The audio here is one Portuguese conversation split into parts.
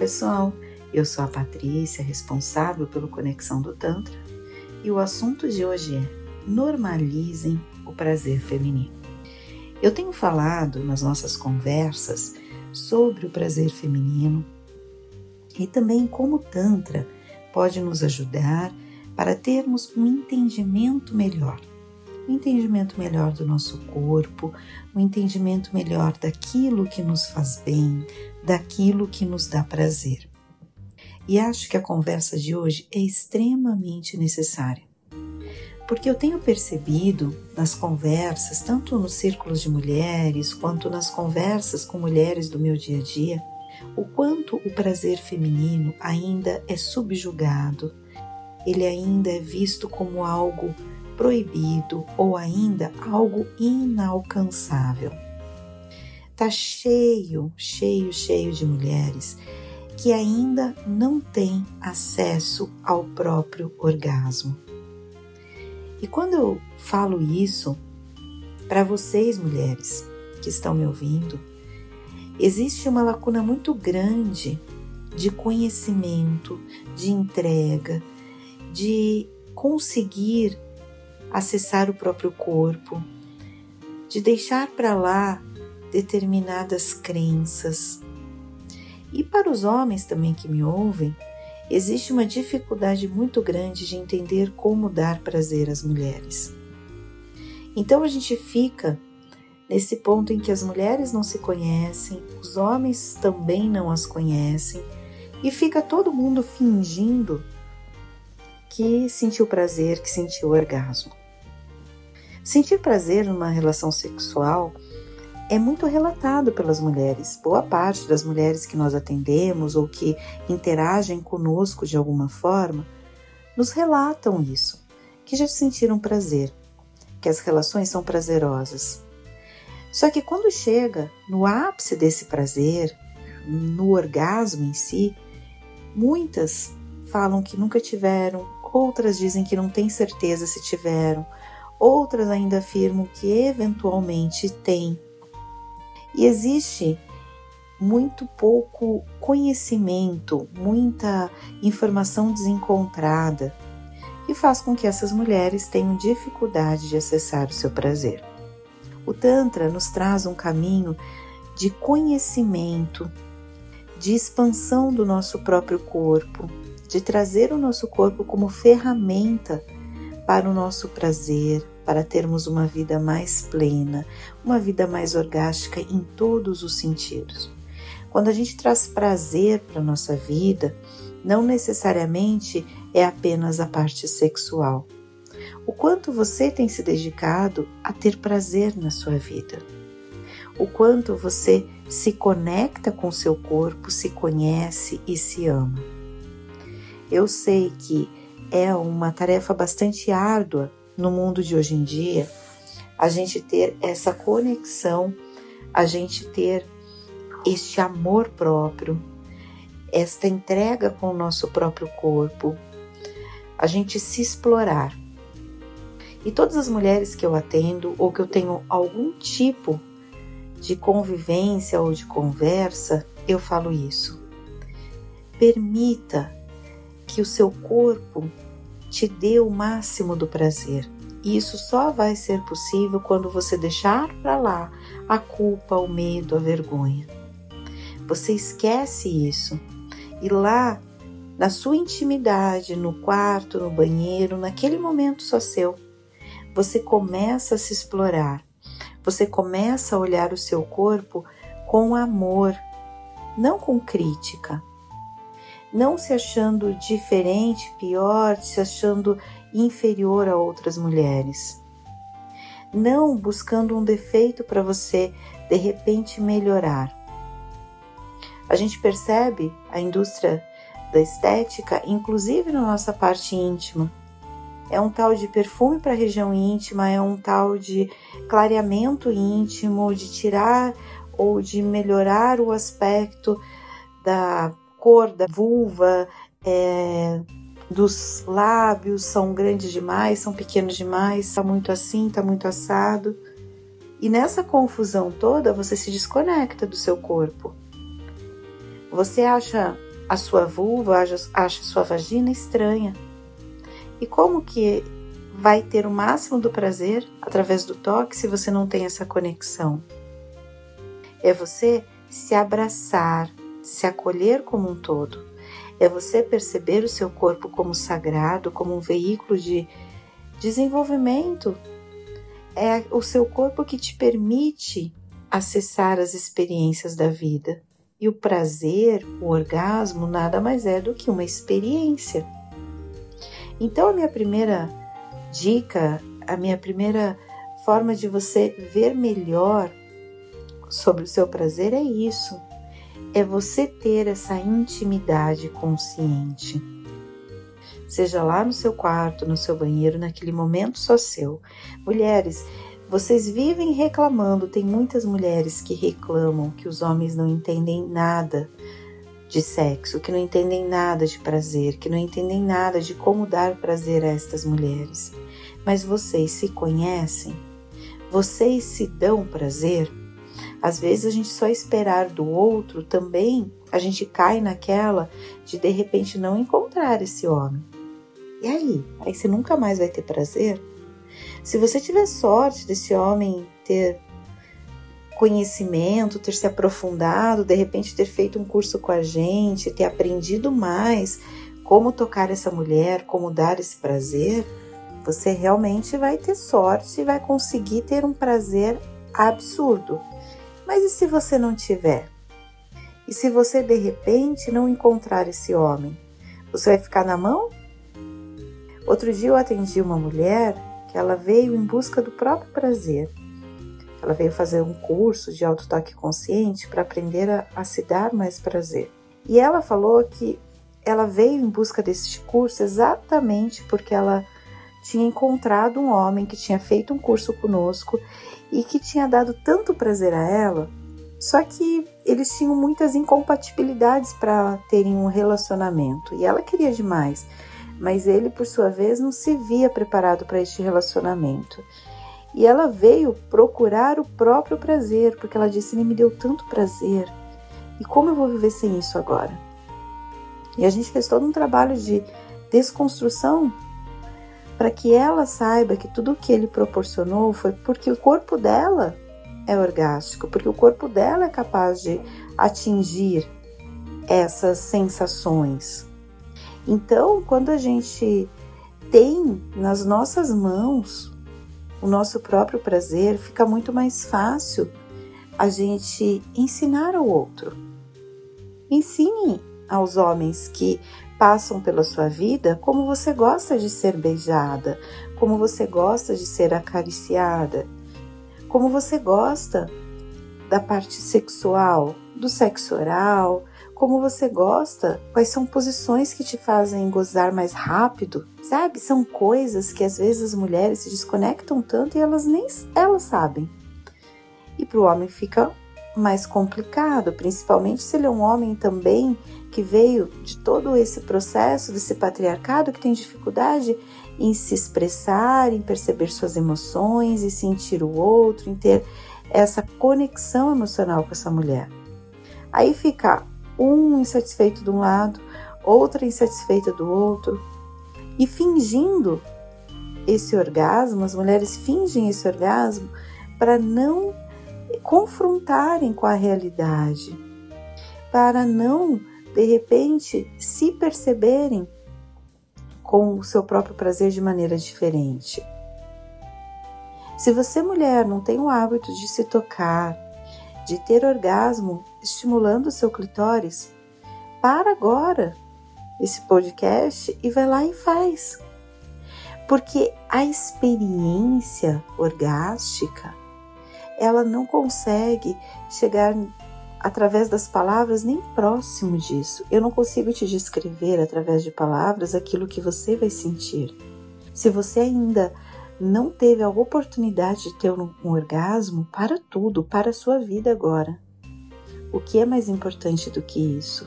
pessoal, eu sou a Patrícia, responsável pelo Conexão do Tantra, e o assunto de hoje é normalizem o prazer feminino. Eu tenho falado nas nossas conversas sobre o prazer feminino e também como o Tantra pode nos ajudar para termos um entendimento melhor. Um entendimento melhor do nosso corpo, um entendimento melhor daquilo que nos faz bem, daquilo que nos dá prazer. E acho que a conversa de hoje é extremamente necessária. Porque eu tenho percebido nas conversas, tanto nos círculos de mulheres quanto nas conversas com mulheres do meu dia a dia, o quanto o prazer feminino ainda é subjugado, ele ainda é visto como algo proibido ou ainda algo inalcançável. Tá cheio, cheio, cheio de mulheres que ainda não têm acesso ao próprio orgasmo. E quando eu falo isso para vocês, mulheres que estão me ouvindo, existe uma lacuna muito grande de conhecimento, de entrega, de conseguir acessar o próprio corpo, de deixar para lá determinadas crenças. E para os homens também que me ouvem, existe uma dificuldade muito grande de entender como dar prazer às mulheres. Então a gente fica nesse ponto em que as mulheres não se conhecem, os homens também não as conhecem e fica todo mundo fingindo que sentiu prazer, que sentiu orgasmo. Sentir prazer numa relação sexual é muito relatado pelas mulheres. Boa parte das mulheres que nós atendemos ou que interagem conosco de alguma forma nos relatam isso, que já sentiram prazer, que as relações são prazerosas. Só que quando chega no ápice desse prazer, no orgasmo em si, muitas falam que nunca tiveram, outras dizem que não têm certeza se tiveram, outras ainda afirmam que eventualmente têm. E existe muito pouco conhecimento, muita informação desencontrada, que faz com que essas mulheres tenham dificuldade de acessar o seu prazer. O Tantra nos traz um caminho de conhecimento, de expansão do nosso próprio corpo, de trazer o nosso corpo como ferramenta para o nosso prazer, para termos uma vida mais plena, uma vida mais orgástica em todos os sentidos. Quando a gente traz prazer para a nossa vida, não necessariamente é apenas a parte sexual o quanto você tem se dedicado a ter prazer na sua vida, o quanto você se conecta com seu corpo, se conhece e se ama. Eu sei que é uma tarefa bastante árdua no mundo de hoje em dia a gente ter essa conexão, a gente ter este amor próprio, esta entrega com o nosso próprio corpo, a gente se explorar. E todas as mulheres que eu atendo ou que eu tenho algum tipo de convivência ou de conversa, eu falo isso. Permita que o seu corpo te dê o máximo do prazer. E isso só vai ser possível quando você deixar para lá a culpa, o medo, a vergonha. Você esquece isso e lá na sua intimidade, no quarto, no banheiro, naquele momento só seu, você começa a se explorar, você começa a olhar o seu corpo com amor, não com crítica, não se achando diferente, pior, se achando inferior a outras mulheres. Não buscando um defeito para você de repente melhorar. A gente percebe a indústria da estética, inclusive na nossa parte íntima é um tal de perfume para a região íntima, é um tal de clareamento íntimo, de tirar ou de melhorar o aspecto da cor da vulva, é, dos lábios, são grandes demais, são pequenos demais, está muito assim, está muito assado. E nessa confusão toda você se desconecta do seu corpo. Você acha a sua vulva acha, acha sua vagina estranha. E como que vai ter o máximo do prazer através do toque se você não tem essa conexão? É você se abraçar, se acolher como um todo. É você perceber o seu corpo como sagrado, como um veículo de desenvolvimento. É o seu corpo que te permite acessar as experiências da vida. E o prazer, o orgasmo, nada mais é do que uma experiência. Então, a minha primeira dica, a minha primeira forma de você ver melhor sobre o seu prazer é isso: é você ter essa intimidade consciente. Seja lá no seu quarto, no seu banheiro, naquele momento só seu. Mulheres, vocês vivem reclamando, tem muitas mulheres que reclamam que os homens não entendem nada de sexo, que não entendem nada de prazer, que não entendem nada de como dar prazer a estas mulheres. Mas vocês se conhecem? Vocês se dão prazer? Às vezes a gente só esperar do outro também, a gente cai naquela de de repente não encontrar esse homem. E aí? Aí você nunca mais vai ter prazer? Se você tiver sorte desse homem ter conhecimento, ter se aprofundado, de repente ter feito um curso com a gente, ter aprendido mais como tocar essa mulher, como dar esse prazer, você realmente vai ter sorte e vai conseguir ter um prazer absurdo. Mas e se você não tiver? E se você de repente não encontrar esse homem? Você vai ficar na mão? Outro dia eu atendi uma mulher que ela veio em busca do próprio prazer. Ela veio fazer um curso de autotoque consciente para aprender a, a se dar mais prazer. E ela falou que ela veio em busca desse curso exatamente porque ela tinha encontrado um homem que tinha feito um curso conosco e que tinha dado tanto prazer a ela, só que eles tinham muitas incompatibilidades para terem um relacionamento e ela queria demais, mas ele, por sua vez, não se via preparado para este relacionamento. E ela veio procurar o próprio prazer, porque ela disse: Ele me deu tanto prazer, e como eu vou viver sem isso agora? E a gente fez todo um trabalho de desconstrução para que ela saiba que tudo o que ele proporcionou foi porque o corpo dela é orgástico, porque o corpo dela é capaz de atingir essas sensações. Então, quando a gente tem nas nossas mãos o nosso próprio prazer, fica muito mais fácil a gente ensinar ao outro. Ensine aos homens que passam pela sua vida como você gosta de ser beijada, como você gosta de ser acariciada, como você gosta da parte sexual, do sexo oral, como você gosta, quais são posições que te fazem gozar mais rápido, sabe? São coisas que às vezes as mulheres se desconectam tanto e elas nem elas sabem. E para o homem fica mais complicado, principalmente se ele é um homem também que veio de todo esse processo desse patriarcado que tem dificuldade em se expressar, em perceber suas emoções e sentir o outro, em ter essa conexão emocional com essa mulher. Aí fica um insatisfeito de um lado, outra insatisfeita do outro, e fingindo esse orgasmo, as mulheres fingem esse orgasmo para não confrontarem com a realidade, para não, de repente, se perceberem com o seu próprio prazer de maneira diferente. Se você, mulher, não tem o hábito de se tocar, de ter orgasmo estimulando o seu clitóris, para agora esse podcast e vai lá e faz. Porque a experiência orgástica ela não consegue chegar através das palavras nem próximo disso. Eu não consigo te descrever através de palavras aquilo que você vai sentir. Se você ainda não teve a oportunidade de ter um, orgasmo, para tudo, para a sua vida agora. O que é mais importante do que isso?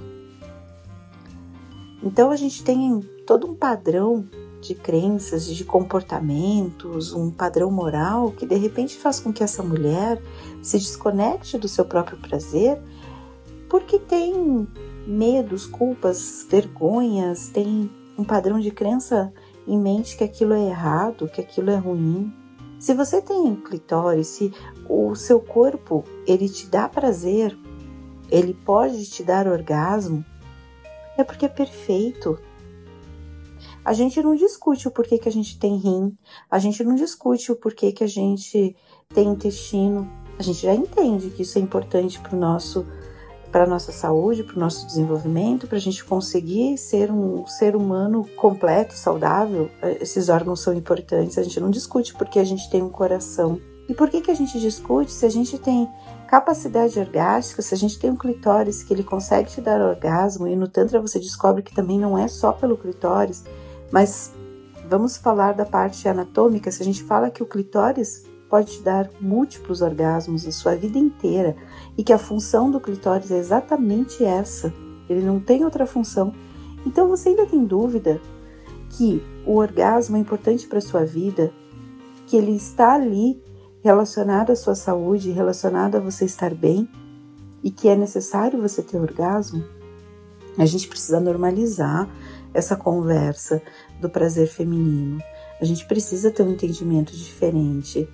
Então a gente tem todo um padrão de crenças, de comportamentos, um padrão moral que de repente faz com que essa mulher se desconecte do seu próprio prazer porque tem medos, culpas, vergonhas, tem um padrão de crença em mente que aquilo é errado, que aquilo é ruim. Se você tem clitóris, se o seu corpo ele te dá prazer, ele pode te dar orgasmo, é porque é perfeito. A gente não discute o porquê que a gente tem rim, a gente não discute o porquê que a gente tem intestino. A gente já entende que isso é importante para o nosso para a nossa saúde, para o nosso desenvolvimento, para a gente conseguir ser um ser humano completo, saudável, eh, esses órgãos são importantes. A gente não discute porque a gente tem um coração. E por que, que a gente discute se a gente tem capacidade orgástica, se a gente tem um clitóris que ele consegue te dar orgasmo, e no Tantra você descobre que também não é só pelo clitóris, mas vamos falar da parte anatômica, se a gente fala que o clitóris pode te dar múltiplos orgasmos a sua vida inteira e que a função do clitóris é exatamente essa, ele não tem outra função. Então você ainda tem dúvida que o orgasmo é importante para a sua vida, que ele está ali relacionado à sua saúde, relacionado a você estar bem e que é necessário você ter orgasmo? A gente precisa normalizar essa conversa do prazer feminino. A gente precisa ter um entendimento diferente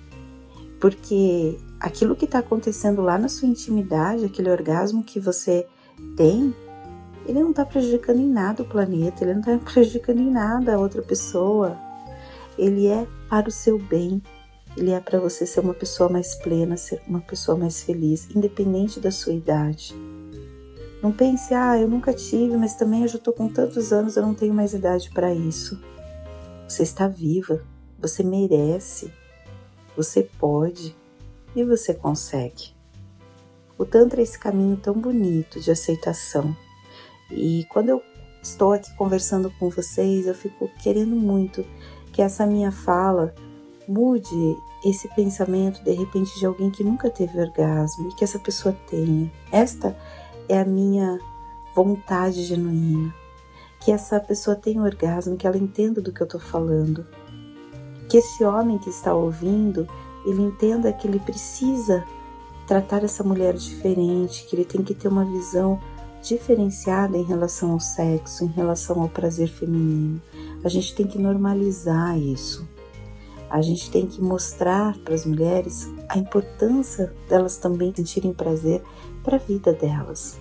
porque aquilo que está acontecendo lá na sua intimidade, aquele orgasmo que você tem, ele não está prejudicando em nada o planeta, ele não está prejudicando em nada a outra pessoa. Ele é para o seu bem, ele é para você ser uma pessoa mais plena, ser uma pessoa mais feliz, independente da sua idade. Não pense, ah, eu nunca tive, mas também eu já estou com tantos anos, eu não tenho mais idade para isso. Você está viva, você merece, você pode e você consegue. O Tantra é esse caminho tão bonito de aceitação. E quando eu estou aqui conversando com vocês, eu fico querendo muito que essa minha fala mude esse pensamento de repente de alguém que nunca teve orgasmo e que essa pessoa tenha. Esta é a minha vontade genuína. Que essa pessoa tenha orgasmo, que ela entenda do que eu estou falando que esse homem que está ouvindo, ele entenda que ele precisa tratar essa mulher diferente, que ele tem que ter uma visão diferenciada em relação ao sexo, em relação ao prazer feminino. A gente tem que normalizar isso. A gente tem que mostrar para as mulheres a importância delas também sentirem prazer para a vida delas.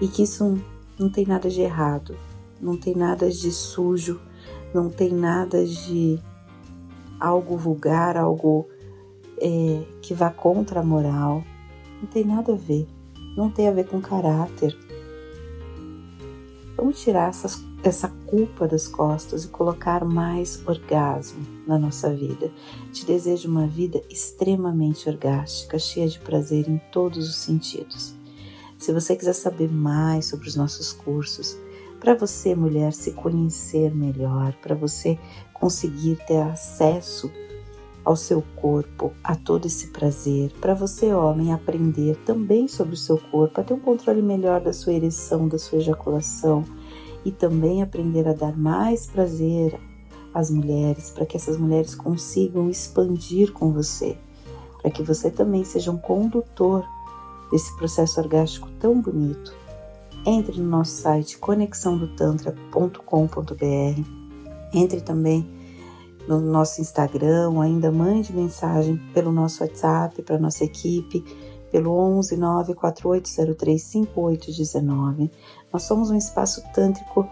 E que isso não tem nada de errado, não tem nada de sujo, não tem nada de algo vulgar, algo é, que vá contra a moral. Não tem nada a ver. Não tem a ver com caráter. Vamos tirar essas, essa culpa das costas e colocar mais orgasmo na nossa vida. Te desejo uma vida extremamente orgástica, cheia de prazer em todos os sentidos. Se você quiser saber mais sobre os nossos cursos, para você, mulher, se conhecer melhor, para você conseguir ter acesso ao seu corpo, a todo esse prazer, para você, homem, aprender também sobre o seu corpo, a ter um controle melhor da sua ereção, da sua ejaculação e também aprender a dar mais prazer às mulheres, para que essas mulheres consigam expandir com você, para que você também seja um condutor desse processo orgástico tão bonito entre no nosso site conexãodotantra.com.br. Entre também no nosso Instagram, ainda mande mensagem pelo nosso WhatsApp para nossa equipe pelo 11 94803 5819. Nós somos um espaço tântrico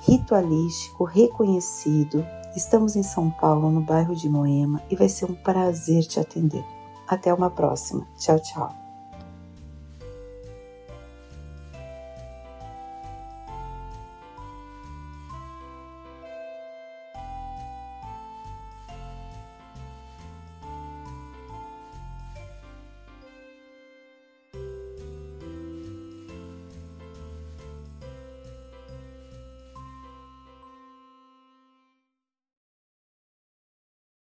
ritualístico reconhecido. Estamos em São Paulo, no bairro de Moema, e vai ser um prazer te atender. Até uma próxima. Tchau, tchau.